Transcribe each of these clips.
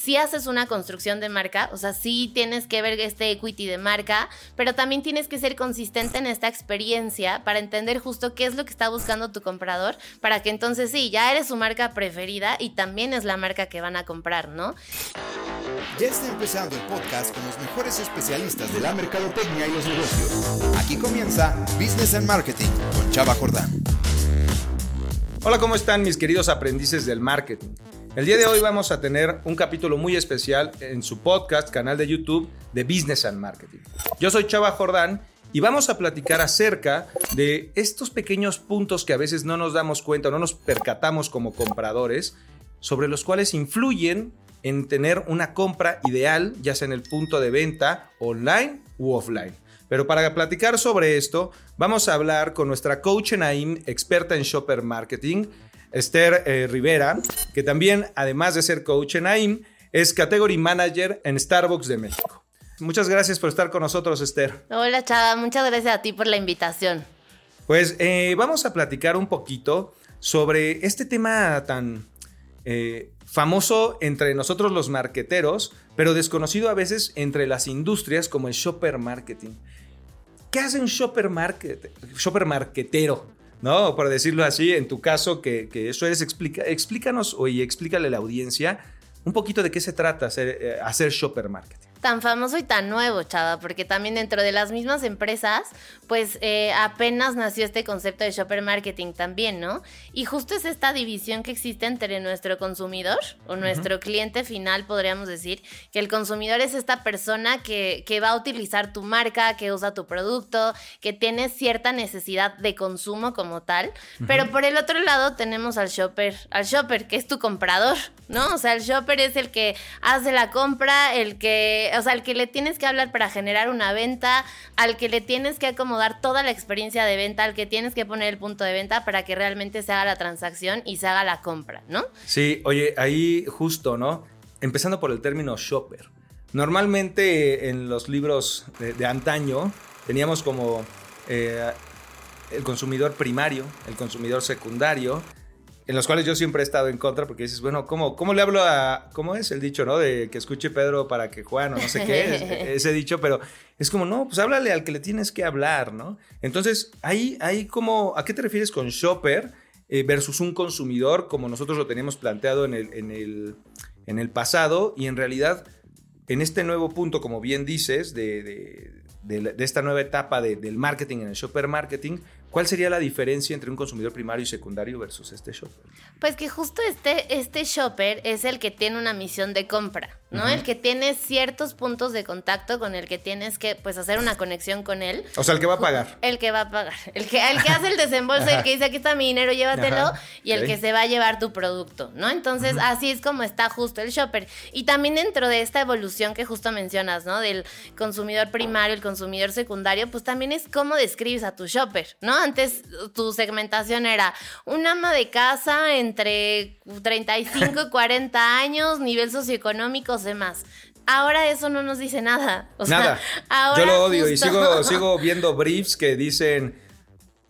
sí haces una construcción de marca, o sea, sí tienes que ver este equity de marca, pero también tienes que ser consistente en esta experiencia para entender justo qué es lo que está buscando tu comprador, para que entonces sí, ya eres su marca preferida y también es la marca que van a comprar, ¿no? Ya está empezando el podcast con los mejores especialistas de la mercadotecnia y los negocios. Aquí comienza Business and Marketing con Chava Jordán. Hola, ¿cómo están mis queridos aprendices del marketing? El día de hoy vamos a tener un capítulo muy especial en su podcast, canal de YouTube de Business and Marketing. Yo soy Chava Jordán y vamos a platicar acerca de estos pequeños puntos que a veces no nos damos cuenta o no nos percatamos como compradores, sobre los cuales influyen en tener una compra ideal, ya sea en el punto de venta online u offline. Pero para platicar sobre esto, vamos a hablar con nuestra coach en AIM, experta en shopper marketing, Esther eh, Rivera, que también, además de ser coach en AIM, es Category Manager en Starbucks de México. Muchas gracias por estar con nosotros, Esther. Hola, Chava, muchas gracias a ti por la invitación. Pues eh, vamos a platicar un poquito sobre este tema tan eh, famoso entre nosotros los marqueteros, pero desconocido a veces entre las industrias como el shopper marketing. ¿Qué hace un shopper, market, shopper marketero? ¿No? Por decirlo así, en tu caso, que, eso es, explica, explícanos y explícale a la audiencia un poquito de qué se trata hacer, eh, hacer shopper marketing tan famoso y tan nuevo, chava, porque también dentro de las mismas empresas, pues eh, apenas nació este concepto de shopper marketing también, ¿no? Y justo es esta división que existe entre nuestro consumidor o nuestro cliente final, podríamos decir, que el consumidor es esta persona que, que, va a utilizar tu marca, que usa tu producto, que tiene cierta necesidad de consumo como tal, pero por el otro lado tenemos al shopper, al shopper, que es tu comprador, ¿no? O sea, el shopper es el que hace la compra, el que o sea, al que le tienes que hablar para generar una venta, al que le tienes que acomodar toda la experiencia de venta, al que tienes que poner el punto de venta para que realmente se haga la transacción y se haga la compra, ¿no? Sí, oye, ahí justo, ¿no? Empezando por el término shopper. Normalmente en los libros de, antaño teníamos como eh, el consumidor primario, el consumidor secundario, en los cuales yo siempre he estado en contra porque dices, bueno, ¿cómo, cómo le hablo a, cómo es el dicho, ¿no? De que escuche Pedro para que Juan o no sé qué, ese dicho, pero es como, no, pues háblale al que le tienes que hablar, ¿no? Entonces, ahí, ahí como, ¿a qué te refieres con shopper eh, versus un consumidor como nosotros lo teníamos planteado en el, en el, en el pasado y en realidad en este nuevo punto, como bien dices, de, de, esta nueva etapa del marketing en el shopper marketing, ¿Cuál sería la diferencia entre un consumidor primario y secundario versus este shopper? Pues que justo este, este shopper es el que tiene una misión de compra, ¿no? El que tiene ciertos puntos de contacto con el que tienes que pues hacer una conexión con él. O sea, el que va a pagar. El que va a pagar. El que, el que hace el desembolso, el que dice aquí está mi dinero, llévatelo, y el que se va a llevar tu producto, ¿no? Entonces, así es como está justo el shopper. Y también dentro de esta evolución que justo mencionas, ¿no? Del consumidor primario, el consumidor secundario, pues también es cómo describes a tu shopper, ¿no? Antes tu segmentación era un ama de casa entre 35 y 40 años, nivel socioeconómico, demás. Ahora eso no nos dice nada. nada. Yo lo odio y sigo, sigo viendo briefs que dicen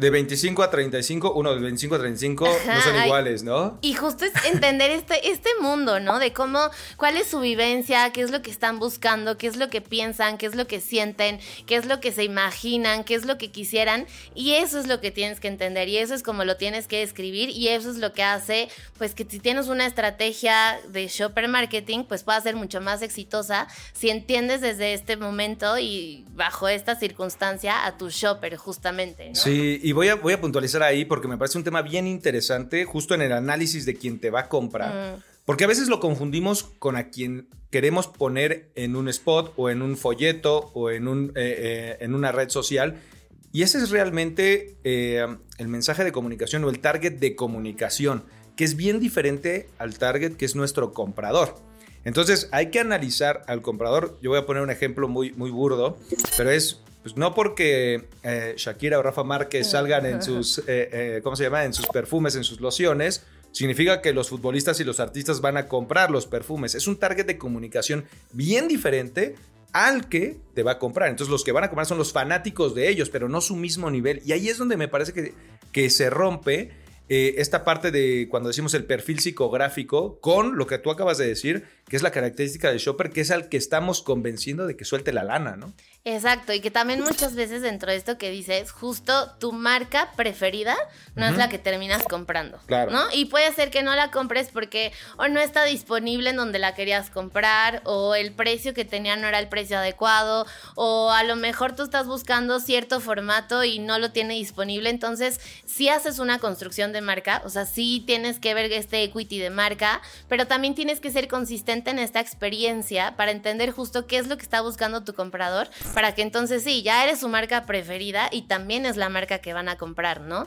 de 25 a 35, uno de 25 a 35 no son iguales, ¿no? Y justo es entender este, este mundo, ¿no? De cómo, cuál es su vivencia, qué es lo que están buscando, qué es lo que piensan, qué es lo que sienten, qué es lo que se imaginan, qué es lo que quisieran. Y eso es lo que tienes que entender y eso es como lo tienes que escribir y eso es lo que hace, pues que si tienes una estrategia de shopper marketing, pues pueda ser mucho más exitosa si entiendes desde este momento y bajo esta circunstancia a tu shopper, justamente, ¿no? Sí, y voy a, voy a puntualizar ahí porque me parece un tema bien interesante, justo en el análisis de quien te va a comprar. Porque a veces lo confundimos con a quien queremos poner en un spot o en un folleto o en, un, eh, eh, en una red social. Y ese es realmente eh, el mensaje de comunicación o el target de comunicación, que es bien diferente al target que es nuestro comprador. Entonces hay que analizar al comprador. Yo voy a poner un ejemplo muy, muy burdo, pero es pues no porque eh, Shakira o Rafa Márquez salgan en sus, eh, eh, ¿cómo se llama? En sus perfumes, en sus lociones, significa que los futbolistas y los artistas van a comprar los perfumes. Es un target de comunicación bien diferente al que te va a comprar. Entonces los que van a comprar son los fanáticos de ellos, pero no su mismo nivel. Y ahí es donde me parece que, que se rompe eh, esta parte de cuando decimos el perfil psicográfico con lo que tú acabas de decir, que es la característica del shopper, que es al que estamos convenciendo de que suelte la lana, ¿no? Exacto, y que también muchas veces dentro de esto que dices, justo tu marca preferida no es la que terminas comprando. Claro. ¿No? Y puede ser que no la compres porque o no está disponible en donde la querías comprar, o el precio que tenía no era el precio adecuado, o a lo mejor tú estás buscando cierto formato y no lo tiene disponible. Entonces, si haces una construcción de marca, o sea, sí tienes que ver este equity de marca, pero también tienes que ser consistente en esta experiencia para entender justo qué es lo que está buscando tu comprador para que entonces sí, ya eres su marca preferida y también es la marca que van a comprar, ¿no?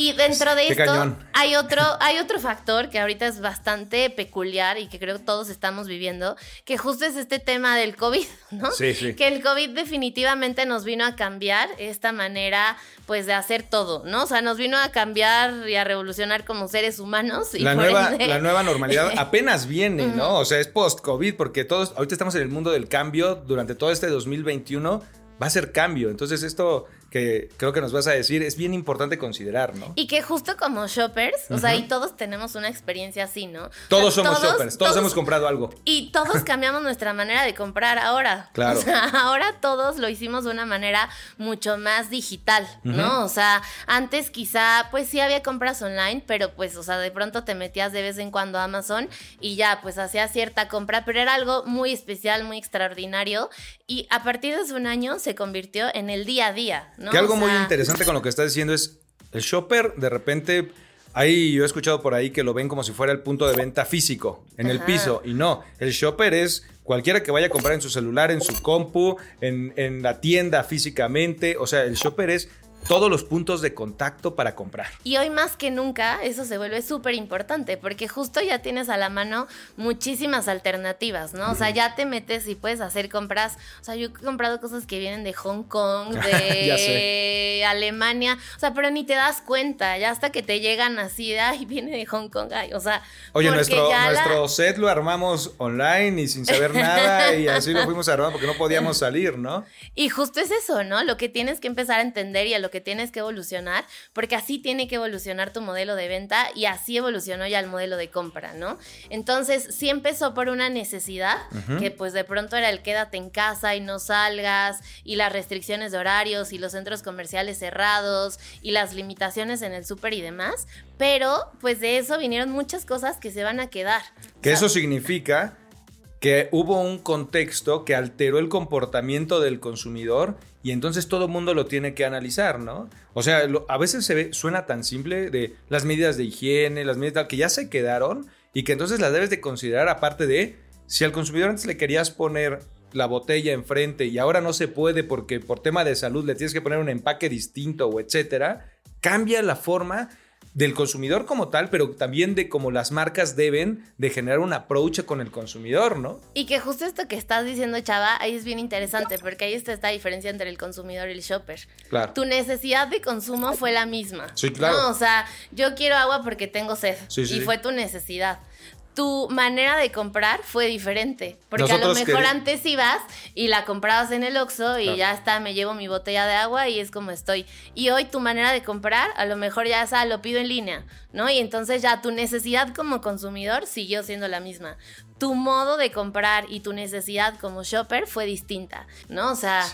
Y dentro de esto hay otro, hay otro factor que ahorita es bastante peculiar y que creo que todos estamos viviendo, que justo es este tema del COVID, ¿no? Sí, sí. Que el COVID definitivamente nos vino a cambiar esta manera, pues, de hacer todo, ¿no? O sea, nos vino a cambiar y a revolucionar como seres humanos. Y la, nueva, la nueva normalidad apenas viene, ¿no? O sea, es post-COVID, porque todos, ahorita estamos en el mundo del cambio, durante todo este 2021 va a ser cambio. Entonces esto que creo que nos vas a decir es bien importante considerar, ¿no? Y que justo como shoppers, o sea, y todos tenemos una experiencia así, ¿no? Todos somos shoppers, todos, hemos comprado algo. Y todos cambiamos nuestra manera de comprar ahora. Claro. O sea, ahora todos lo hicimos de una manera mucho más digital, ¿no? O sea, antes quizá, pues sí había compras online, pero pues, o sea, de pronto te metías de vez en cuando a Amazon y ya, pues hacías cierta compra, pero era algo muy especial, muy extraordinario. Y a partir de hace un año se convirtió en el día a día. Que algo muy interesante con lo que estás diciendo es el shopper de repente Ahí yo he escuchado por ahí que lo ven como si fuera el punto de venta físico, en el piso. Y no, el shopper es cualquiera que vaya a comprar en su celular, en su compu, en, en la tienda físicamente. O sea, el shopper es todos los puntos de contacto para comprar. Y hoy más que nunca eso se vuelve súper importante porque justo ya tienes a la mano muchísimas alternativas, ¿no? O sea, ya te metes y puedes hacer compras. O sea, yo he comprado cosas que vienen de Hong Kong, de Alemania, o sea, pero ni te das cuenta, ya hasta que te llegan así de, ay, viene de Hong Kong, ay, o sea... Oye, nuestro, nuestro set lo armamos online y sin saber nada y así lo fuimos a armar porque no podíamos salir, ¿no? Y justo es eso, ¿no? Lo que tienes que empezar a entender y a lo que tienes que evolucionar, porque así tiene que evolucionar tu modelo de venta y así evolucionó ya el modelo de compra, ¿no? Entonces, sí empezó por una necesidad, que pues de pronto era el quédate en casa y no salgas, y las restricciones de horarios, y los centros comerciales cerrados, y las limitaciones en el súper y demás, pero pues de eso vinieron muchas cosas que se van a quedar. Que eso significa que hubo un contexto que alteró el comportamiento del consumidor y entonces todo el mundo lo tiene que analizar, ¿no? O sea, a veces se ve, suena tan simple de las medidas de higiene, las medidas que ya se quedaron y que entonces las debes de considerar aparte de si al consumidor antes le querías poner la botella enfrente y ahora no se puede porque por tema de salud le tienes que poner un empaque distinto o etcétera, cambia la forma del consumidor como tal, pero también de cómo las marcas deben de generar un approach con el consumidor, ¿no? Y que justo esto que estás diciendo, Chava, ahí es bien interesante, porque ahí está esta diferencia entre el consumidor y el shopper. Claro. Tu necesidad de consumo fue la misma. Sí, claro. No, o sea, yo quiero agua porque tengo sed. Sí, y fue tu necesidad tu manera de comprar fue diferente. Porque a lo mejor antes ibas y la comprabas en el Oxxo y ya está, me llevo mi botella de agua y es como estoy. Y hoy tu manera de comprar, a lo mejor ya sea, lo pido en línea, ¿no? Y entonces ya tu necesidad como consumidor siguió siendo la misma tu modo de comprar y tu necesidad como shopper fue distinta, ¿no? O sea,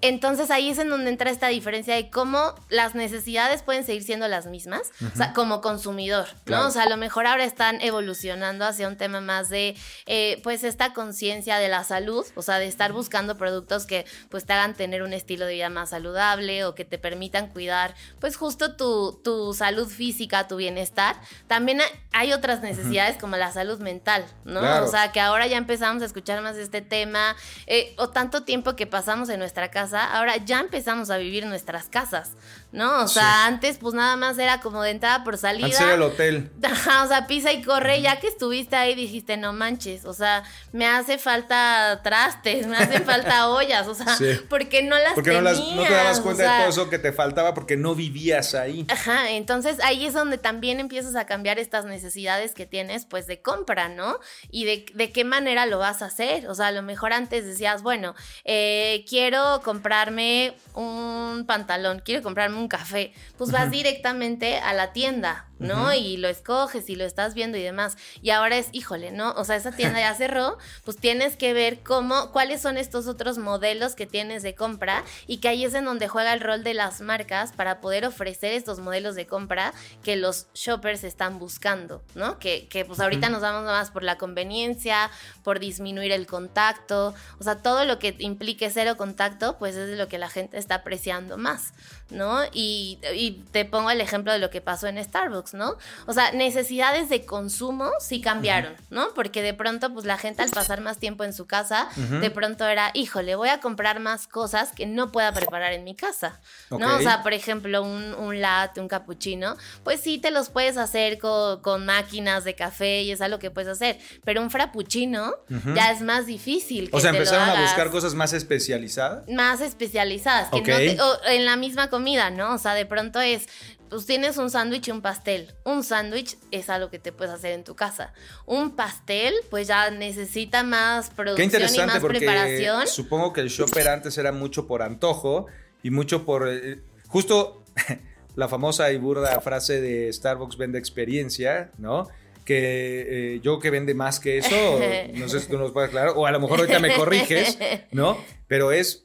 entonces ahí es en donde entra esta diferencia de cómo las necesidades pueden seguir siendo las mismas, o sea, como consumidor, ¿no? O sea, a lo mejor ahora están evolucionando hacia un tema más de, eh, pues, esta conciencia de la salud, o sea, de estar buscando productos que, pues, te hagan tener un estilo de vida más saludable o que te permitan cuidar, pues, justo tu, tu salud física, tu bienestar. También hay otras necesidades como la salud mental, ¿no? O sea, que ahora ya empezamos a escuchar más este tema, eh, o tanto tiempo que pasamos en nuestra casa, ahora ya empezamos a vivir nuestras casas, ¿no? O sea, antes pues nada más era como de entrada por salida. Antes el hotel. Ajá, o sea, pisa y corre, ya que estuviste ahí dijiste, no manches, o sea, me hace falta trastes, me hacen falta ollas, o sea, porque no las porque no, las, no te dabas cuenta de todo eso que te faltaba porque no vivías ahí. Ajá, entonces ahí es donde también empiezas a cambiar estas necesidades que tienes pues de compra, ¿no? Y de de, qué manera lo vas a hacer. O sea, a lo mejor antes decías, bueno, eh, quiero comprarme un pantalón, quiero comprarme un café. Pues vas directamente a la tienda, ¿no? Y lo escoges y lo estás viendo y demás. Y ahora es, híjole, ¿no? O sea, esa tienda ya cerró, pues tienes que ver cómo, cuáles son estos otros modelos que tienes de compra y que ahí es en donde juega el rol de las marcas para poder ofrecer estos modelos de compra que los shoppers están buscando, ¿no? Que, que pues ahorita nos vamos más por la conveniencia, por disminuir el contacto, o sea, todo lo que implique cero contacto, pues es de lo que la gente está apreciando más, ¿no? Y, y te pongo el ejemplo de lo que pasó en Starbucks, ¿no? O sea, necesidades de consumo sí cambiaron, ¿no? Porque de pronto, pues la gente al pasar más tiempo en su casa, de pronto era, híjole, voy a comprar más cosas que no pueda preparar en mi casa, ¿no? O sea, por ejemplo, un, un latte, un cappuccino, pues sí te los puedes hacer con, con máquinas de café y es algo que puedes hacer, pero un frappuccino ya es más difícil. o sea, empezaron a buscar cosas más especializadas. Más especializadas, que no te, o en la misma comida, ¿no? O sea, de pronto es, pues tienes un sándwich y un pastel. Un sándwich es algo que te puedes hacer en tu casa. Un pastel, pues ya necesita más producción y más preparación. Supongo que el shopper antes era mucho por antojo y mucho por. Eh, justo la famosa y burda frase de Starbucks vende experiencia, ¿no? Que eh, yo que vende más que eso, no sé si tú nos puedes aclarar, o a lo mejor ahorita me corriges, ¿no? Pero es.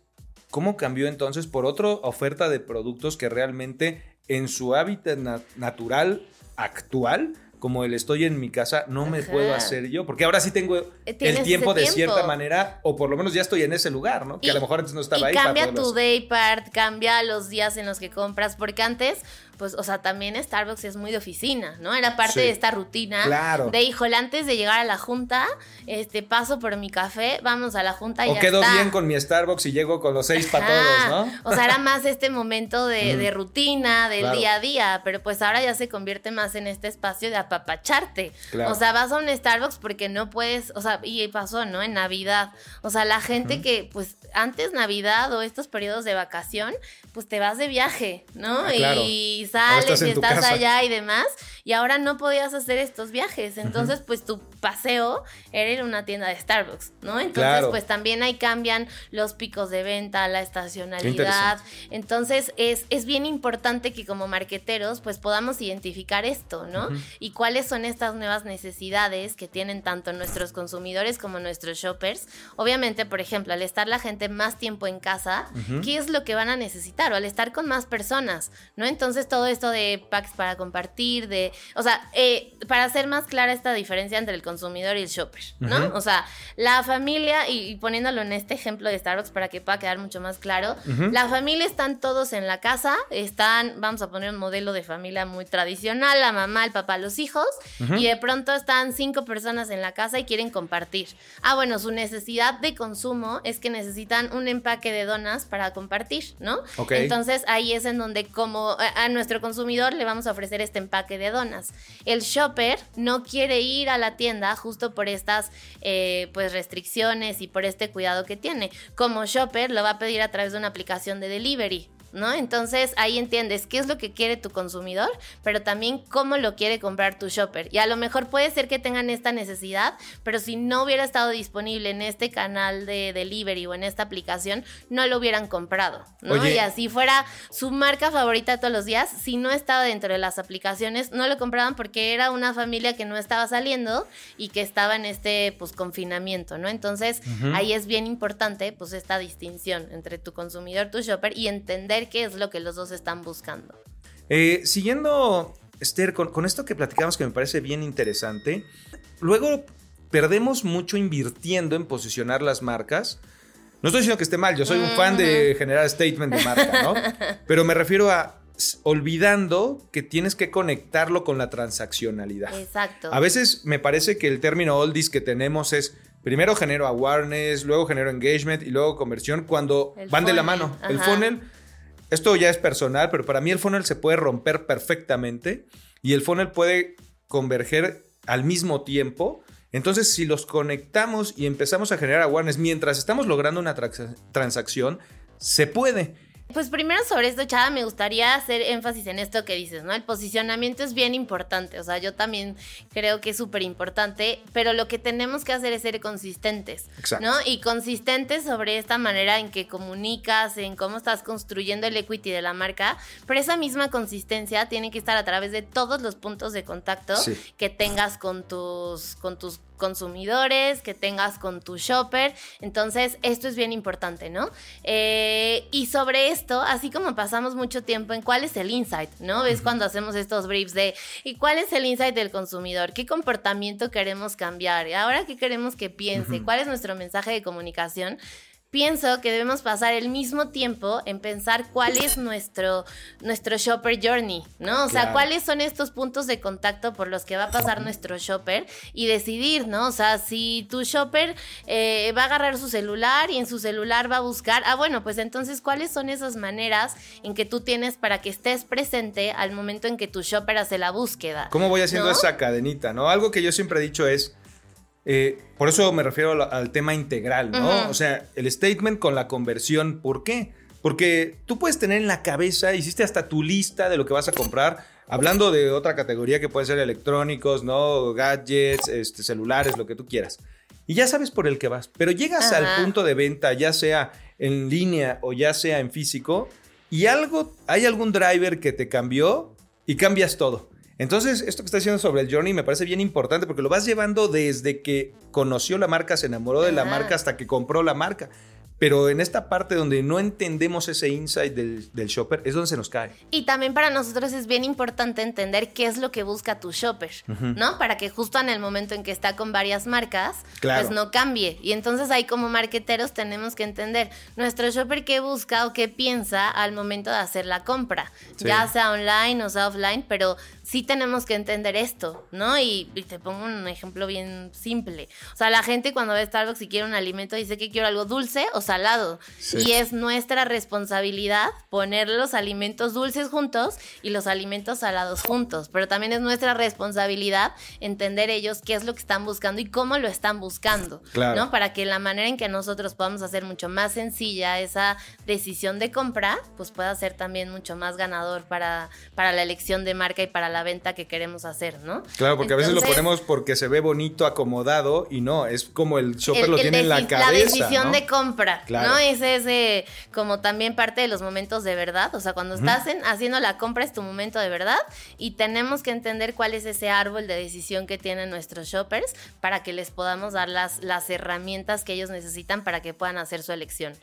¿Cómo cambió entonces por otra oferta de productos que realmente en su hábitat natural actual, como el estoy en mi casa, no me puedo hacer yo, porque ahora sí tengo eh, el tiempo de cierta manera, o por lo menos ya estoy en ese lugar, ¿no? Que a lo mejor antes no estaba y ahí. Cambia tu day part, cambia los días en los que compras, porque antes pues, o sea, también Starbucks es muy de oficina, ¿no? Era parte de esta rutina claro. de, híjole, antes de llegar a la junta, este, paso por mi café, vamos a la junta y o quedo bien con mi Starbucks y llego con los seis para todos, ¿no? O sea, era más este momento de, rutina, del día a día, pero pues ahora ya se convierte más en este espacio de apapacharte. O sea, vas a un Starbucks porque no puedes, o sea, y pasó, ¿no? En Navidad. O sea, la gente que, pues, antes Navidad o estos periodos de vacación, pues te vas de viaje, ¿no? Ah, claro. Y sales y estás allá y demás. Y ahora no podías hacer estos viajes. Entonces, pues tu paseo era ir a una tienda de Starbucks, ¿no? Entonces, pues también ahí cambian los picos de venta, la estacionalidad. Entonces, es, es bien importante que como marqueteros, pues podamos identificar esto, ¿no? Y cuáles son estas nuevas necesidades que tienen tanto nuestros consumidores como nuestros shoppers. Obviamente, por ejemplo, al estar la gente más tiempo en casa, ¿qué es lo que van a necesitar? O al estar con más personas, ¿no? Entonces, todo esto de packs para compartir, de, o sea, eh, para hacer más clara esta diferencia entre el consumidor y el shopper, ¿no? O sea, la familia, y, poniéndolo en este ejemplo de Starbucks para que pueda quedar mucho más claro, la familia están todos en la casa, están, vamos a poner un modelo de familia muy tradicional, la mamá, el papá, los hijos, y de pronto están cinco personas en la casa y quieren compartir. Ah, bueno, su necesidad de consumo es que necesitan un empaque de donas para compartir, ¿no? Entonces ahí es en donde como a nuestro consumidor le vamos a ofrecer este empaque de donas. El shopper no quiere ir a la tienda justo por estas eh, pues restricciones y por este cuidado que tiene. Como shopper lo va a pedir a través de una aplicación de delivery. ¿No? Entonces ahí entiendes qué es lo que quiere tu consumidor, pero también cómo lo quiere comprar tu shopper. Y a lo mejor puede ser que tengan esta necesidad, pero si no hubiera estado disponible en este canal de delivery o en esta aplicación, no lo hubieran comprado, ¿no? Y así fuera su marca favorita todos los días, si no estaba dentro de las aplicaciones, no lo compraban porque era una familia que no estaba saliendo y que estaba en este pues confinamiento, ¿no? Entonces ahí es bien importante pues esta distinción entre tu consumidor, tu shopper y entender qué es lo que los dos están buscando. Eh, siguiendo, Esther, con, esto que platicamos que me parece bien interesante, luego perdemos mucho invirtiendo en posicionar las marcas. No estoy diciendo que esté mal, yo soy un fan de generar statement de marca, ¿no? Pero me refiero a olvidando que tienes que conectarlo con la transaccionalidad. Exacto. A veces me parece que el término oldies que tenemos es primero genero awareness, luego genero engagement y luego conversión cuando van de la mano. El funnel esto ya es personal, pero para mí el funnel se puede romper perfectamente y el funnel puede converger al mismo tiempo. Entonces, si los conectamos y empezamos a generar awareness mientras estamos logrando una transacción, se puede. Pues primero sobre esto, Chada, me gustaría hacer énfasis en esto que dices, ¿no? El posicionamiento es bien importante, o sea, yo también creo que es súper importante, pero lo que tenemos que hacer es ser consistentes, Exacto. ¿no? Y consistentes sobre esta manera en que comunicas, en cómo estás construyendo el equity de la marca, pero esa misma consistencia tiene que estar a través de todos los puntos de contacto Sí. que tengas con tus, con tus consumidores, que tengas con tu shopper. Entonces, esto es bien importante, ¿no? Eh, y sobre esto, así como pasamos mucho tiempo en cuál es el insight, ¿no? ¿Ves cuando hacemos estos briefs de ¿y cuál es el insight del consumidor? ¿Qué comportamiento queremos cambiar? ¿Y ahora qué queremos que piense? ¿Cuál es nuestro mensaje de comunicación? Pienso que debemos pasar el mismo tiempo en pensar cuál es nuestro, nuestro shopper journey, ¿no? O sea, Claro. cuáles son estos puntos de contacto por los que va a pasar nuestro shopper y decidir, ¿no? O sea, si tu shopper eh, va a agarrar su celular y en su celular va a buscar, ah, bueno, pues entonces, ¿cuáles son esas maneras en que tú tienes para que estés presente al momento en que tu shopper hace la búsqueda? ¿Cómo voy haciendo ¿No? esa cadenita, no? Algo que yo siempre he dicho es, eh, por eso me refiero al, al tema integral, ¿no? O sea, el statement con la conversión, ¿por qué? Porque tú puedes tener en la cabeza, hiciste hasta tu lista de lo que vas a comprar, hablando de otra categoría que puede ser electrónicos, ¿no? Gadgets, este, celulares, lo que tú quieras. Y ya sabes por el que vas, pero llegas al punto de venta, ya sea en línea o ya sea en físico, y algo, hay algún driver que te cambió y cambias todo. Entonces, esto que está diciendo sobre el journey me parece bien importante porque lo vas llevando desde que conoció la marca, se enamoró de la marca hasta que compró la marca. Pero en esta parte donde no entendemos ese insight del, del shopper es donde se nos cae. Y también para nosotros es bien importante entender qué es lo que busca tu shopper, ¿no? Para que justo en el momento en que está con varias marcas, Claro. pues no cambie. Y entonces ahí como marqueteros tenemos que entender nuestro shopper qué busca o qué piensa al momento de hacer la compra, Sí. ya sea online o sea offline, pero sí tenemos que entender esto, ¿no? Y, y te pongo un ejemplo bien simple. O sea, la gente cuando ve Starbucks y quiere un alimento dice que quiero algo dulce o salado. Sí. Y es nuestra responsabilidad poner los alimentos dulces juntos y los alimentos salados juntos. Pero también es nuestra responsabilidad entender ellos qué es lo que están buscando y cómo lo están buscando. Claro. ¿no? Para que la manera en que nosotros podamos hacer mucho más sencilla esa decisión de compra, pues pueda ser también mucho más ganador para, para la elección de marca y para la venta que queremos hacer, ¿no? Claro, porque a veces lo Entonces, ponemos porque se ve bonito, acomodado y no, es como el shopper el- lo el tiene en la cabeza. decisión ¿no? de compra, Claro. ¿no? Ese es eh, como también parte de los momentos de verdad. O sea, cuando estás en- haciendo la compra es tu momento de verdad y tenemos que entender cuál es ese árbol de decisión que tienen nuestros shoppers para que les podamos dar las, las herramientas que ellos necesitan para que puedan hacer su elección.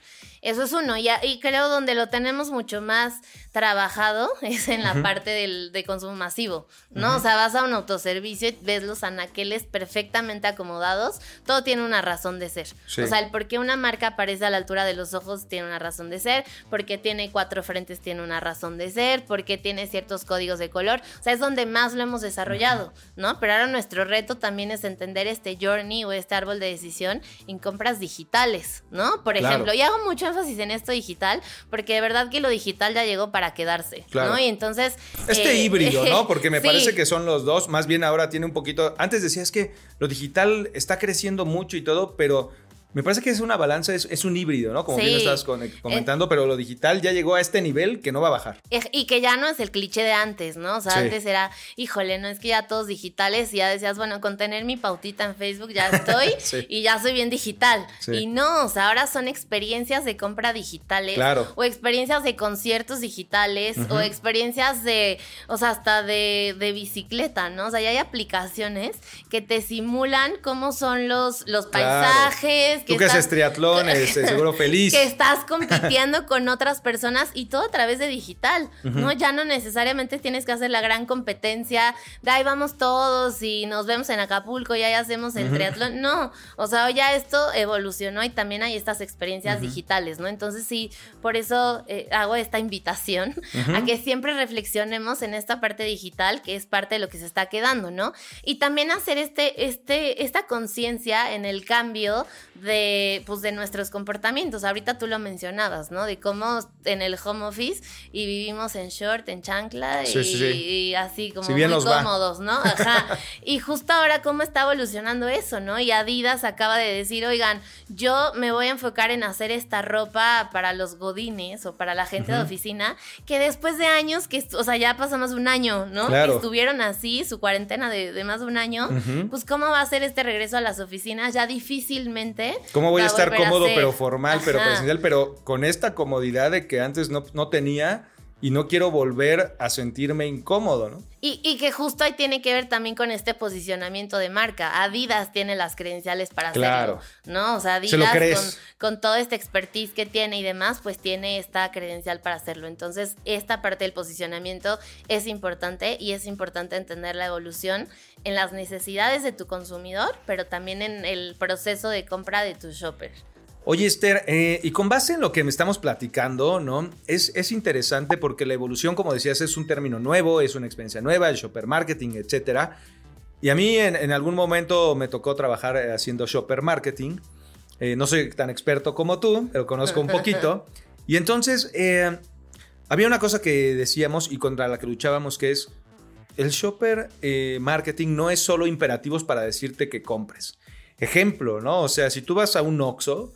Eso es uno. Y, y creo donde lo tenemos mucho más trabajado es en la parte del, de consumo masivo, ¿no? O sea, vas a un autoservicio y ves los anaqueles perfectamente acomodados. Todo tiene una razón de ser. Sí. O sea, el por qué una marca aparece a la altura de los ojos tiene una razón de ser, porque tiene cuatro frentes tiene una razón de ser, porque tiene ciertos códigos de color. O sea, es donde más lo hemos desarrollado, ¿no? Pero ahora nuestro reto también es entender este journey o este árbol de decisión en compras digitales, ¿no? Por Claro. ejemplo, y hago mucho énfasis en esto digital, porque de verdad que lo digital ya llegó para quedarse, Claro. ¿no? Y entonces... Este eh, híbrido, ¿no? Porque me sí. parece que son los dos. Más bien ahora tiene un poquito. Antes decías que lo digital está creciendo mucho y todo, pero me parece que es una balanza, es, es un híbrido, ¿no? Como bien Sí. lo estabas con- comentando, pero lo digital ya llegó a este nivel que no va a bajar. Y que ya no es el cliché de antes, ¿no? O sea, Sí. antes era, híjole, no es que ya todos digitales y ya decías, bueno, con tener mi pautita en Facebook ya estoy Sí. y ya soy bien digital. Y no, o sea, ahora son experiencias de compra digitales. Claro. O experiencias de conciertos digitales o experiencias de, o sea, hasta de, de bicicleta, ¿no? O sea, ya hay aplicaciones que te simulan cómo son los, los Claro. paisajes. Tú que estás- haces triatlón, este, seguro feliz. que estás compitiendo con otras personas y todo a través de digital, ¿no? Ya no necesariamente tienes que hacer la gran competencia de ahí vamos todos y nos vemos en Acapulco y ahí hacemos el triatlón. No, o sea, ya esto evolucionó y también hay estas experiencias digitales, ¿no? Entonces sí, por eso eh, hago esta invitación a que siempre reflexionemos en esta parte digital que es parte de lo que se está quedando, ¿no? Y también hacer este, este, esta conciencia en el cambio de, pues, de nuestros comportamientos. Ahorita tú lo mencionabas, ¿no? De cómo en el home office y vivimos en short, en chancla y, así como muy cómodos, ¿no? Ajá. y justo ahora cómo está evolucionando eso, ¿no? Y Adidas acaba de decir, oigan, yo me voy a enfocar en hacer esta ropa para los godines o para la gente de oficina, que después de años, que, o sea, ya pasamos un año, ¿no? Que estuvieron así, su cuarentena de, más de un año, pues cómo va a ser este regreso a las oficinas ya difícilmente. ¿Cómo voy a estar cómodo, pero formal, pero presencial, pero con esta comodidad de que antes no, no tenía? Y no quiero volver a sentirme incómodo, ¿no? Y, que justo ahí tiene que ver también con este posicionamiento de marca. Adidas tiene las credenciales para hacerlo, ¿no? O sea, Adidas con, con toda esta expertise que tiene y demás, pues tiene esta credencial para hacerlo. Entonces, esta parte del posicionamiento es importante y es importante entender la evolución en las necesidades de tu consumidor, pero también en el proceso de compra de tu shopper. Oye, Esther, eh, y con base en lo que me estamos platicando, ¿no? Es, es, interesante porque la evolución, como decías, es un término nuevo, es una experiencia nueva, el shopper marketing, etc. Y a mí en, algún momento me tocó trabajar eh, haciendo shopper marketing. Eh, no soy tan experto como tú, pero conozco un poquito. Y entonces, había una cosa que decíamos y contra la que luchábamos, que es, el shopper marketing no es solo imperativos para decirte que compres. Ejemplo, ¿no? O sea, si tú vas a un Oxxo,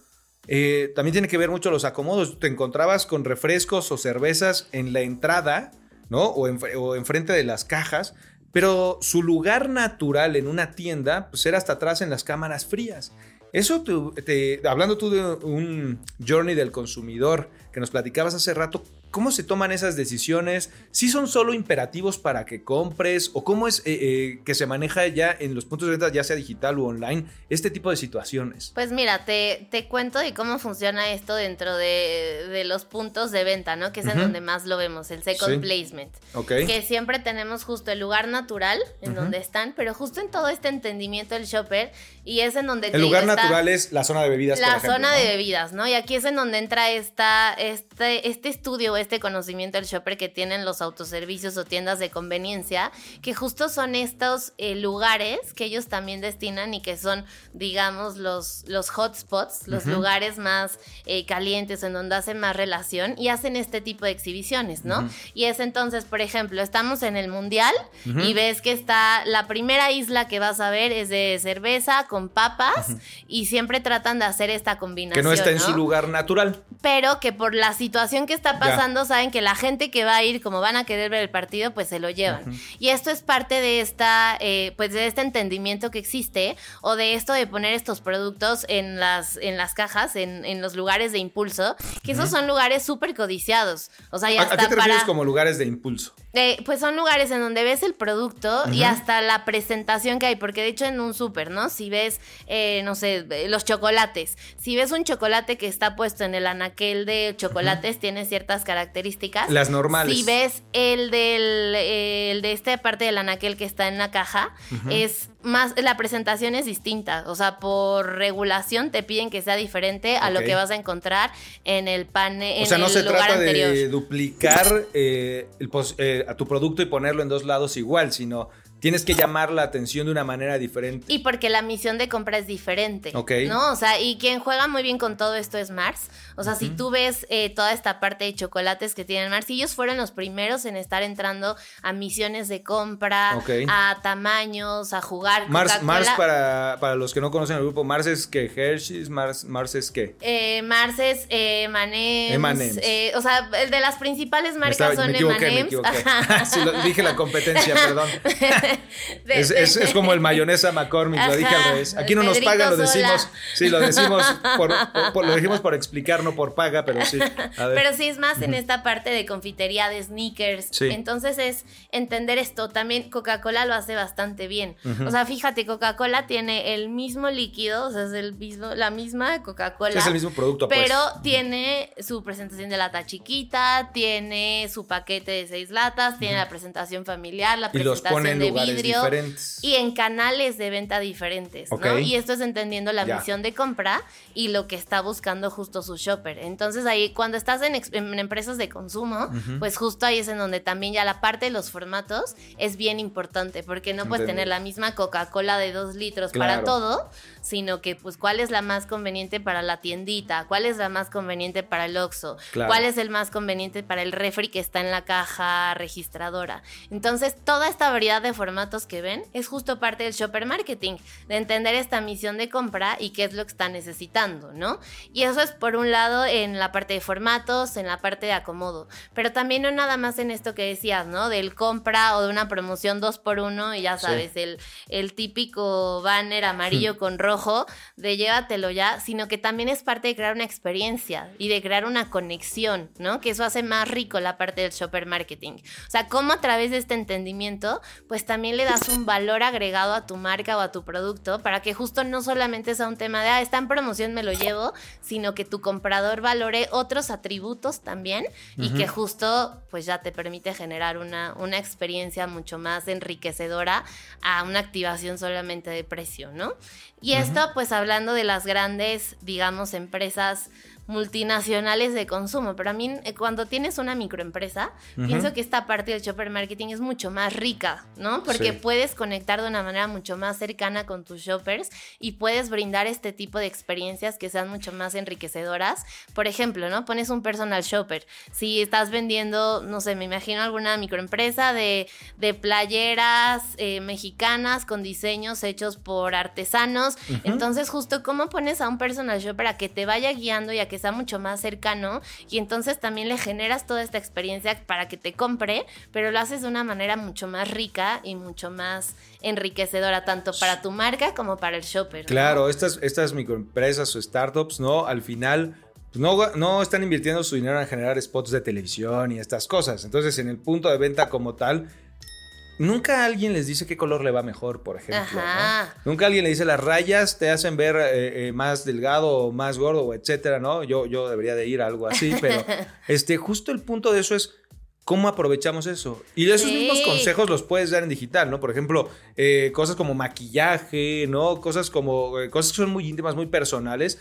eh, también tiene que ver mucho los acomodos. Te encontrabas con refrescos o cervezas en la entrada, ¿no? O, enfrente de las cajas, pero su lugar natural en una tienda, pues era hasta atrás en las cámaras frías. Eso, hablando tú de un journey del consumidor que nos platicabas hace rato, ¿Cómo se toman esas decisiones? ¿Si son solo imperativos para que compres? ¿O cómo es eh, eh, que se maneja ya en los puntos de venta, ya sea digital o online, este tipo de situaciones? Pues mira, te, te cuento de cómo funciona esto dentro de, los puntos de venta, ¿no? Que es en donde más lo vemos, el second placement. Que siempre tenemos justo el lugar natural en donde están, pero justo en todo este entendimiento del shopper y es en donde... El lugar natural es la zona de bebidas. La zona de bebidas, ¿no? Y aquí es en donde entra esta, este, este estudio, este conocimiento del shopper que tienen los autoservicios o tiendas de conveniencia, que justo son estos eh, lugares que ellos también destinan y que son, digamos, los, los hotspots, los lugares más eh, calientes en donde hacen más relación y hacen este tipo de exhibiciones, ¿no? Y es entonces, por ejemplo, estamos en el Mundial y ves que está la primera isla que vas a ver es de cerveza con papas y siempre tratan de hacer esta combinación. Que no está en su lugar natural. Pero que por la situación que está pasando saben que la gente que va a ir, como van a querer ver el partido, pues se lo llevan. Y esto es parte de esta, eh, pues de este entendimiento que existe o de esto de poner estos productos en las, en las cajas, en, los lugares de impulso, que esos son lugares súper codiciados. O sea, ya ¿A, qué te refieres como lugares de impulso? Eh, pues son lugares en donde ves el producto y hasta la presentación que hay, porque de hecho en un súper, ¿no? Si ves, eh, no sé, los chocolates, si ves un chocolate que está puesto en el anaquel de chocolates, tiene ciertas características. Las normales. Si ves el del, el de esta parte del anaquel que está en la caja, es más, la presentación es distinta, o sea, por regulación te piden que sea diferente a lo que vas a encontrar en el panel. O sea, no se trata de duplicar eh, el, a tu producto y ponerlo en dos lados igual, sino tienes que llamar la atención de una manera diferente. Y porque la misión de compra es diferente. Ok. ¿No? O sea, y quien juega muy bien con todo esto es Mars. O sea, si tú ves eh, toda esta parte de chocolates que tienen Mars, ellos fueron los primeros en estar entrando a misiones de compra, a tamaños, a jugar. Mars, Mars para, para, los que no conocen el grupo, Mars es que Hershey's, Mars, Mars es qué? Eh, Mars es eh, Manems. Eh, o sea, el de las principales marcas son Emanems. sí, dije la competencia, perdón. es, como el mayonesa McCormick, lo dije al revés. Aquí no nos pagan, lo decimos. Sí, lo decimos por, lo dijimos por explicar, no por paga, pero sí. Pero sí es más en esta parte de confitería, de sneakers. Entonces es entender esto. También Coca-Cola lo hace bastante bien. O sea, fíjate, Coca-Cola tiene el mismo líquido, o sea, es el mismo, la misma Coca-Cola. es el mismo producto, pues. Pero tiene su presentación de lata chiquita, tiene su paquete de seis latas, tiene la presentación familiar, la presentación de vidrio y en canales de venta diferentes, ¿no? Y esto es entendiendo la misión de compra y lo que está buscando justo su shopper. Entonces ahí cuando estás en, empresas de consumo, pues justo ahí es en donde también ya la parte de los formatos es bien importante porque no puedes tener la misma Coca-Cola de dos litros para todo, sino que pues cuál es la más conveniente para la tiendita, cuál es la más conveniente para el Oxxo, cuál es el más conveniente para el refri que está en la caja registradora. Entonces, toda esta variedad de formatos que ven es justo parte del shopper marketing, de entender esta misión de compra y qué es lo que está necesitando, ¿no? Y eso es por un lado en la parte de formatos, en la parte de acomodo, pero también no nada más en esto que decías, ¿no? Del compra o de una promoción dos por uno y ya sabes, el, el típico banner amarillo con rojo de llévatelo ya, sino que también es parte de crear una experiencia y de crear una conexión, ¿no? Que eso hace más rico la parte del shopper marketing. O sea, cómo a través de este entendimiento, pues también le das un valor agregado a tu marca o a tu producto para que justo no solamente sea un tema de, ah, está en promoción, me lo llevo, sino que tu comprador valore otros atributos también y que justo pues ya te permite generar una, una experiencia mucho más enriquecedora a una activación solamente de precio, ¿no? Y esto pues hablando de las grandes, digamos, empresas multinacionales de consumo, pero a mí eh, cuando tienes una microempresa, pienso que esta parte del shopper marketing es mucho más rica, ¿no? Porque puedes conectar de una manera mucho más cercana con tus shoppers y puedes brindar este tipo de experiencias que sean mucho más enriquecedoras. Por ejemplo, ¿no? Pones un personal shopper. Si estás vendiendo, no sé, me imagino alguna microempresa de, de playeras eh, mexicanas con diseños hechos por artesanos, entonces justo cómo pones a un personal shopper a que te vaya guiando y a que sea mucho más cercano y entonces también le generas toda esta experiencia para que te compre, pero lo haces de una manera mucho más rica y mucho más enriquecedora, tanto para tu marca como para el shopper. Claro, estas, estas microempresas o startups, ¿no? Al final... No, no, están invirtiendo su dinero en generar spots de televisión y estas cosas. Entonces, en el punto de venta como tal, Nunca alguien les dice qué color le va mejor, por ejemplo. Nunca alguien le dice las rayas te hacen ver eh, eh, más delgado o más gordo, etcétera, ¿no? Yo, yo debería de ir a algo así, pero este, justo el punto de eso es cómo aprovechamos eso. Y esos mismos consejos los puedes dar en digital, ¿no? Por ejemplo, eh, cosas como maquillaje, ¿no? Cosas como, cosas que son muy íntimas, muy personales,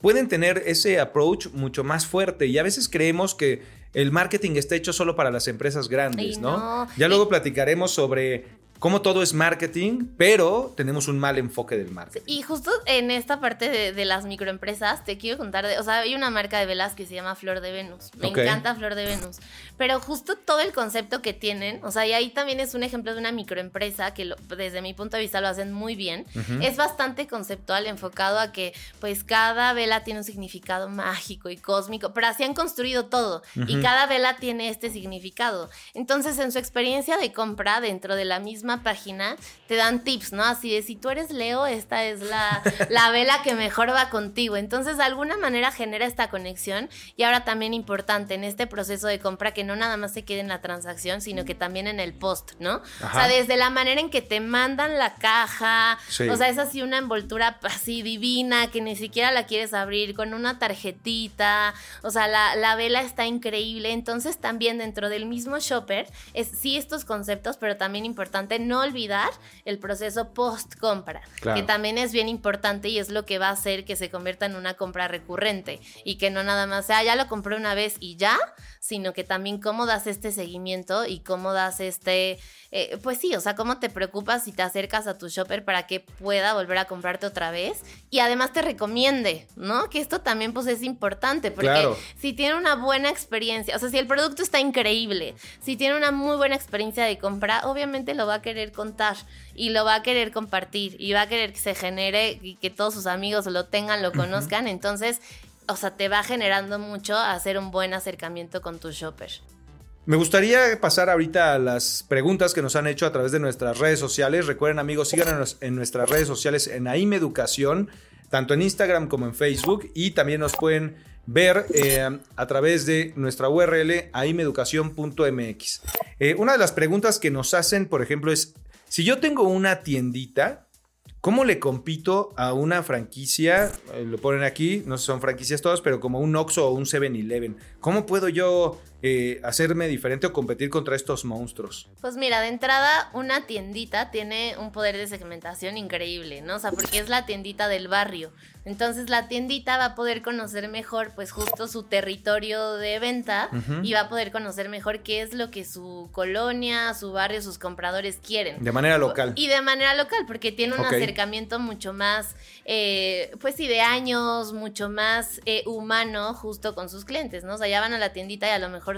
pueden tener ese approach mucho más fuerte. Y a veces creemos que el marketing está hecho solo para las empresas grandes, ¿no? Ya luego platicaremos sobre como todo es marketing, pero tenemos un mal enfoque del marketing. Y justo en esta parte de, las microempresas, te quiero contar, de, o sea, hay una marca de velas que se llama Flor de Venus. Me encanta Flor de Venus. Pero justo todo el concepto que tienen, o sea, y ahí también es un ejemplo de una microempresa que desde mi punto de vista lo hacen muy bien. Es bastante conceptual, enfocado a que pues cada vela tiene un significado mágico y cósmico, pero así han construido todo. Y cada vela tiene este significado. Entonces, en su experiencia de compra dentro de la misma página te dan tips, ¿no? Así de si tú eres Leo, esta es la, la vela que mejor va contigo. Entonces, de alguna manera genera esta conexión. Y ahora también importante en este proceso de compra que no nada más se quede en la transacción, sino que también en el post, ¿no? O sea, desde la manera en que te mandan la caja, o sea, es así una envoltura así divina que ni siquiera la quieres abrir con una tarjetita. O sea, la, la vela está increíble. Entonces, también dentro del mismo shopper, es sí estos conceptos, pero también importante no olvidar el proceso post compra, que también es bien importante y es lo que va a hacer que se convierta en una compra recurrente y que no nada más sea, ya lo compré una vez y ya, sino que también cómo das este seguimiento y cómo das este, eh, pues sí, o sea, cómo te preocupas si te acercas a tu shopper para que pueda volver a comprarte otra vez y además te recomiende, ¿no? Que esto también pues es importante porque si tiene una buena experiencia, o sea, si el producto está increíble, si tiene una muy buena experiencia de compra, obviamente lo va a querer contar y lo va a querer compartir y va a querer que se genere y que todos sus amigos lo tengan, lo conozcan, entonces o sea, te va generando mucho hacer un buen acercamiento con tu shopper. Me gustaría pasar ahorita a las preguntas que nos han hecho a través de nuestras redes sociales. Recuerden amigos, síganos en nuestras redes sociales en AIM Educación, tanto en Instagram como en Facebook. Y también nos pueden ver eh, a través de nuestra URL aimeducación.mx. Eh, una de las preguntas que nos hacen, por ejemplo, es, si yo tengo una tiendita, ¿Cómo le compito a una franquicia? Eh, lo ponen aquí, no son franquicias todas, pero como un Oxxo o un 7-Eleven. ¿Cómo puedo yo eh, hacerme diferente o competir contra estos monstruos? Pues mira, de entrada, una tiendita tiene un poder de segmentación increíble, ¿no? O sea, porque es la tiendita del barrio. Entonces la tiendita va a poder conocer mejor, pues justo su territorio de venta y va a poder conocer mejor qué es lo que su colonia, su barrio, sus compradores quieren. De manera local. Y de manera local, porque tiene un acercamiento mucho más, eh, pues sí, de años, mucho más eh, humano justo con sus clientes, ¿no? O sea, ya van a la tiendita y a lo mejor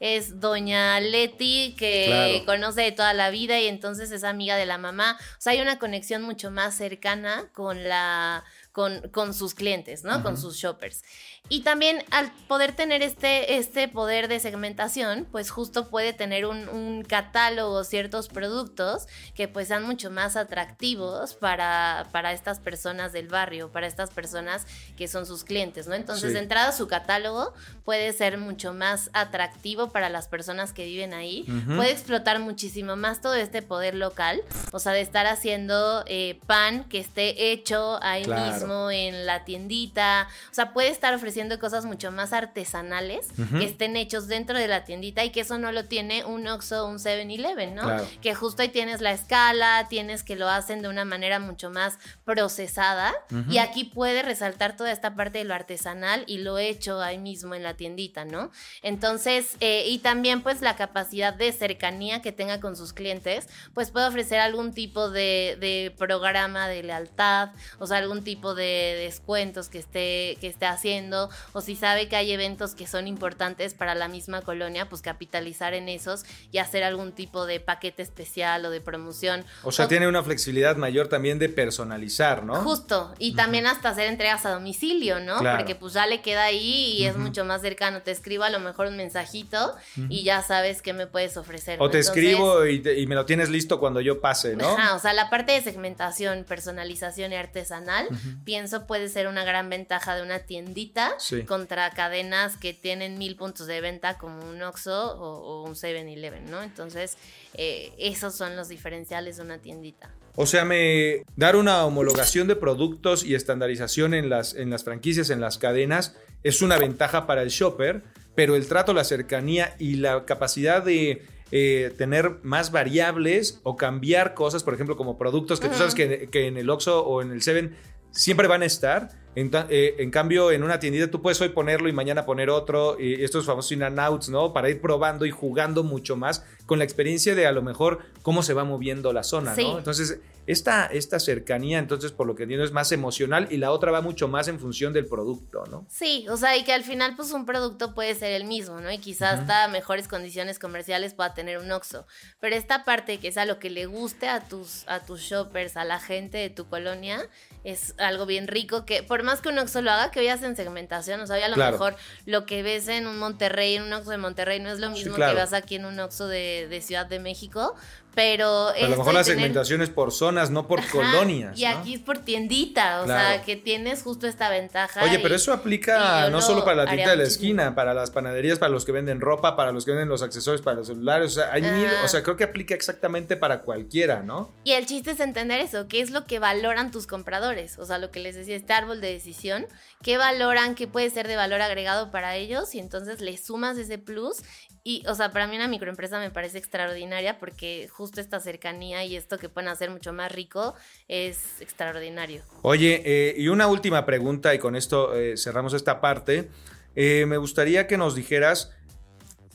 es doña Leti que conoce de toda la vida y entonces es amiga de la mamá. O sea, hay una conexión mucho más cercana con la con, con sus clientes, ¿no? Con sus shoppers. Y también al poder tener este, este poder de segmentación, pues justo puede tener un, un, catálogo, ciertos productos que pues sean mucho más atractivos para, para estas personas del barrio, para estas personas que son sus clientes, ¿no? Entonces, de entrada, su catálogo puede ser mucho más atractivo para las personas que viven ahí, puede explotar muchísimo más todo este poder local, o sea, de estar haciendo eh, pan que esté hecho ahí mismo en la tiendita, o sea, puede estar ofreciendo haciendo cosas mucho más artesanales que estén hechos dentro de la tiendita y que eso no lo tiene un Oxxo o un 7-Eleven, ¿no? Que justo ahí tienes la escala, tienes que lo hacen de una manera mucho más procesada y aquí puede resaltar toda esta parte de lo artesanal y lo hecho ahí mismo en la tiendita, ¿no? Entonces, eh, y también pues la capacidad de cercanía que tenga con sus clientes, pues puede ofrecer algún tipo de, de programa de lealtad, o sea, algún tipo de descuentos que esté, que esté haciendo o si sabe que hay eventos que son importantes para la misma colonia, pues capitalizar en esos y hacer algún tipo de paquete especial o de promoción. O sea, tiene una flexibilidad mayor también de personalizar, ¿no? Justo, y también hasta hacer entregas a domicilio, ¿no? Porque pues ya le queda ahí y es mucho más cercano. Te escribo a lo mejor un mensajito y ya sabes qué me puedes ofrecer. O te escribo y, me lo tienes listo cuando yo pase, ¿no? Ajá, o sea, la parte de segmentación, personalización y artesanal, pienso puede ser una gran ventaja de una tiendita contra cadenas que tienen mil puntos de venta como un Oxxo o, un 7-Eleven, ¿no? Entonces, eh, esos son los diferenciales de una tiendita. O sea, me dar una homologación de productos y estandarización en las, en las franquicias, en las cadenas, es una ventaja para el shopper, pero el trato, la cercanía y la capacidad de eh, tener más variables o cambiar cosas, por ejemplo, como productos que tú sabes que, que en el Oxxo o en el Seven siempre van a estar eh, en, cambio, en una tiendita tú puedes hoy ponerlo y mañana poner otro, y estos famosos in and outs, ¿no? Para ir probando y jugando mucho más con la experiencia de a lo mejor cómo se va moviendo la zona, ¿no? Entonces, esta, esta cercanía, entonces, por lo que entiendo, es más emocional y la otra va mucho más en función del producto, ¿no? Sí, o sea, y que al final, pues un producto puede ser el mismo, ¿no? Y quizás hasta mejores condiciones comerciales pueda tener un Oxxo. Pero esta parte que es a lo que le guste a tus, a tus shoppers, a la gente de tu colonia, es algo bien rico que por más que un Oxxo lo haga, que hoy hacen segmentación, o sea, a lo mejor lo que ves en un Monterrey, en un Oxxo de Monterrey no es lo mismo que vas aquí en un Oxxo de, de Ciudad de México, pero, a lo mejor la segmentación es por zonas, no por colonias. Y aquí es por tiendita, o sea, que tienes justo esta ventaja. Oye, pero eso aplica no solo para la tienda de la esquina, para las panaderías, para los que venden ropa, para los que venden los accesorios, para los celulares. O sea, hay mil, o sea, creo que aplica exactamente para cualquiera, ¿no? Y el chiste es entender eso, qué es lo que valoran tus compradores. O sea, lo que les decía, este árbol de decisión, qué valoran, qué puede ser de valor agregado para ellos, y entonces le sumas ese plus y, o sea, para mí una microempresa me parece extraordinaria porque justo esta cercanía y esto que pueden hacer mucho más rico es extraordinario. Oye, eh, y una última pregunta y con esto eh, cerramos esta parte. Eh, me gustaría que nos dijeras,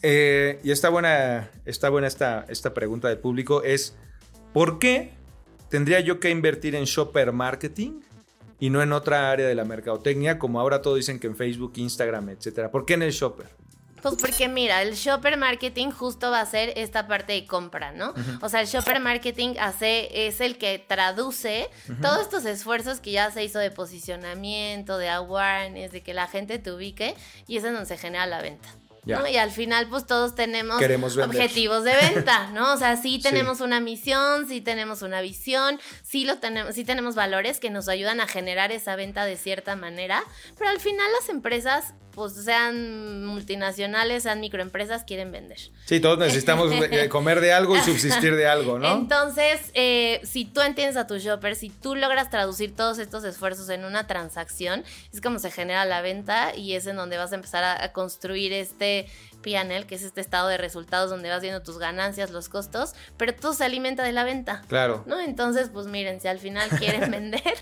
y está buena, está buena esta, esta pregunta del público, es, ¿por qué tendría yo que invertir en shopper marketing? Y no en otra área de la mercadotecnia, como ahora todos dicen que en Facebook, Instagram, etcétera. ¿Por qué en el shopper? Pues porque mira, el shopper marketing justo va a ser esta parte de compra, ¿no? O sea, el shopper marketing hace, es el que traduce todos estos esfuerzos que ya se hizo de posicionamiento, de awareness, de que la gente te ubique y es en donde se genera la venta. Y al final, pues todos tenemos objetivos de venta, ¿no? O sea, sí tenemos una misión, sí tenemos una visión, sí, lo tenemos, sí tenemos valores que nos ayudan a generar esa venta de cierta manera, pero al final las empresas pues sean multinacionales, sean microempresas, quieren vender. Sí, todos necesitamos eh, comer de algo y subsistir de algo, ¿no? Entonces, eh, si tú entiendes a tu shopper, si tú logras traducir todos estos esfuerzos en una transacción, es como se genera la venta y es en donde vas a empezar a construir este PNL, que es este estado de resultados donde vas viendo tus ganancias, los costos, pero todo se alimenta de la venta. Claro. ¿No? Entonces, pues miren, si al final quieren vender,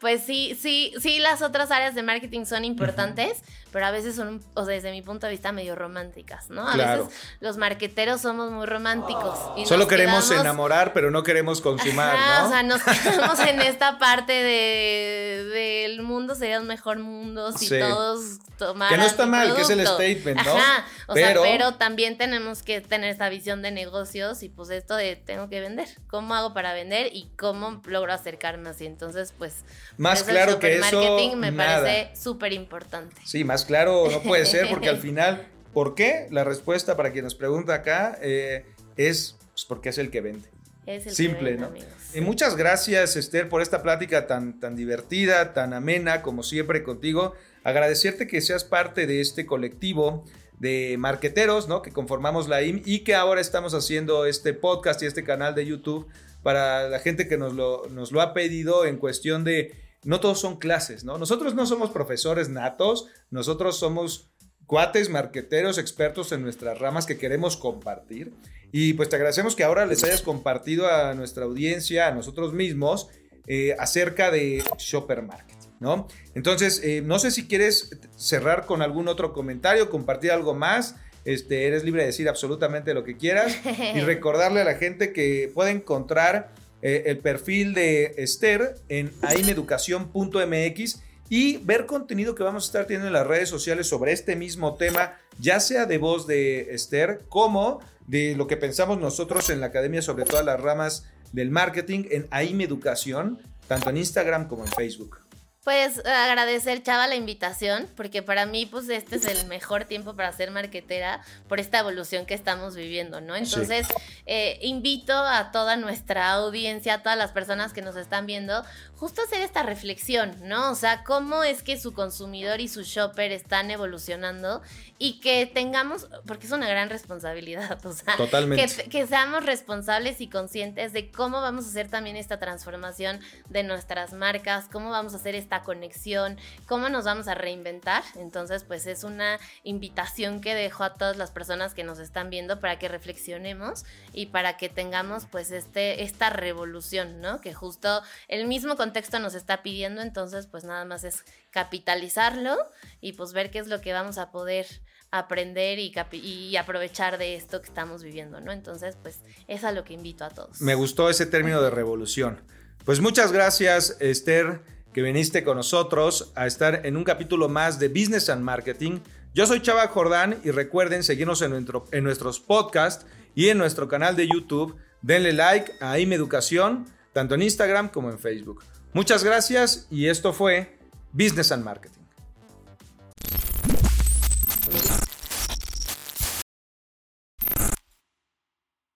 pues sí, sí, sí, las otras áreas de marketing son importantes, pero a veces son, o sea, desde mi punto de vista, medio románticas, ¿no? A veces los marqueteros somos muy románticos. Y Solo queremos enamorar, pero no queremos consumar, ¿no? O sea, nos quedamos en esta parte de, del mundo sería un mejor mundo si todos tomaran Que no está mal, que es el statement, ¿no? Ajá, o pero... Sea, pero también tenemos que tener esta visión de negocios y pues esto de tengo que vender. ¿Cómo hago para vender y cómo logro acercarme así? Entonces, pues... Más claro que eso, marketing me parece súper importante. Sí, más claro no puede ser porque al final, ¿por qué? La respuesta para quien nos pregunta acá eh, es pues, porque es el que vende. Es el Simple, que vende, ¿no? Y muchas gracias, Esther, por esta plática tan, tan divertida, tan amena, como siempre contigo. Agradecerte que seas parte de este colectivo de marqueteros, ¿no? Que conformamos la IM y que ahora estamos haciendo este podcast y este canal de YouTube para la gente que nos lo, nos lo ha pedido en cuestión de no todos son clases, ¿no? Nosotros no somos profesores natos, nosotros somos cuates, marqueteros, expertos en nuestras ramas que queremos compartir. Y pues te agradecemos que ahora les hayas compartido a nuestra audiencia, a nosotros mismos, eh, acerca de Shopper Market, ¿no? Entonces, eh, no sé si quieres cerrar con algún otro comentario, compartir algo más. Este, eres libre de decir absolutamente lo que quieras y recordarle a la gente que puede encontrar eh, el perfil de Esther en aimeducación.mx y ver contenido que vamos a estar teniendo en las redes sociales sobre este mismo tema, ya sea de voz de Esther como de lo que pensamos nosotros en la academia sobre todas las ramas del marketing en AIM Educación, tanto en Instagram como en Facebook. Pues agradecer, Chava, la invitación, porque para mí, pues este es el mejor tiempo para ser marquetera por esta evolución que estamos viviendo, ¿no? Entonces, eh, invito a toda nuestra audiencia, a todas las personas que nos están viendo, justo a hacer esta reflexión, ¿no? O sea, cómo es que su consumidor y su shopper están evolucionando y que tengamos, porque es una gran responsabilidad, o sea, Que, que seamos responsables y conscientes de cómo vamos a hacer también esta transformación de nuestras marcas, cómo vamos a hacer esta conexión, cómo nos vamos a reinventar. Entonces, pues es una invitación que dejo a todas las personas que nos están viendo para que reflexionemos y para que tengamos pues este, esta revolución, ¿no? Que justo el mismo contexto nos está pidiendo, entonces pues nada más es capitalizarlo y pues ver qué es lo que vamos a poder aprender y, aprovechar de esto que estamos viviendo, ¿no? Entonces, pues es a lo que invito a todos. Me gustó ese término de revolución. Pues muchas gracias, Esther que viniste con nosotros a estar en un capítulo más de Business and Marketing. Yo soy Chava Jordán y recuerden seguirnos en, en nuestros podcasts y en nuestro canal de YouTube. Denle like a IME Educación, tanto en Instagram como en Facebook. Muchas gracias y esto fue Business and Marketing.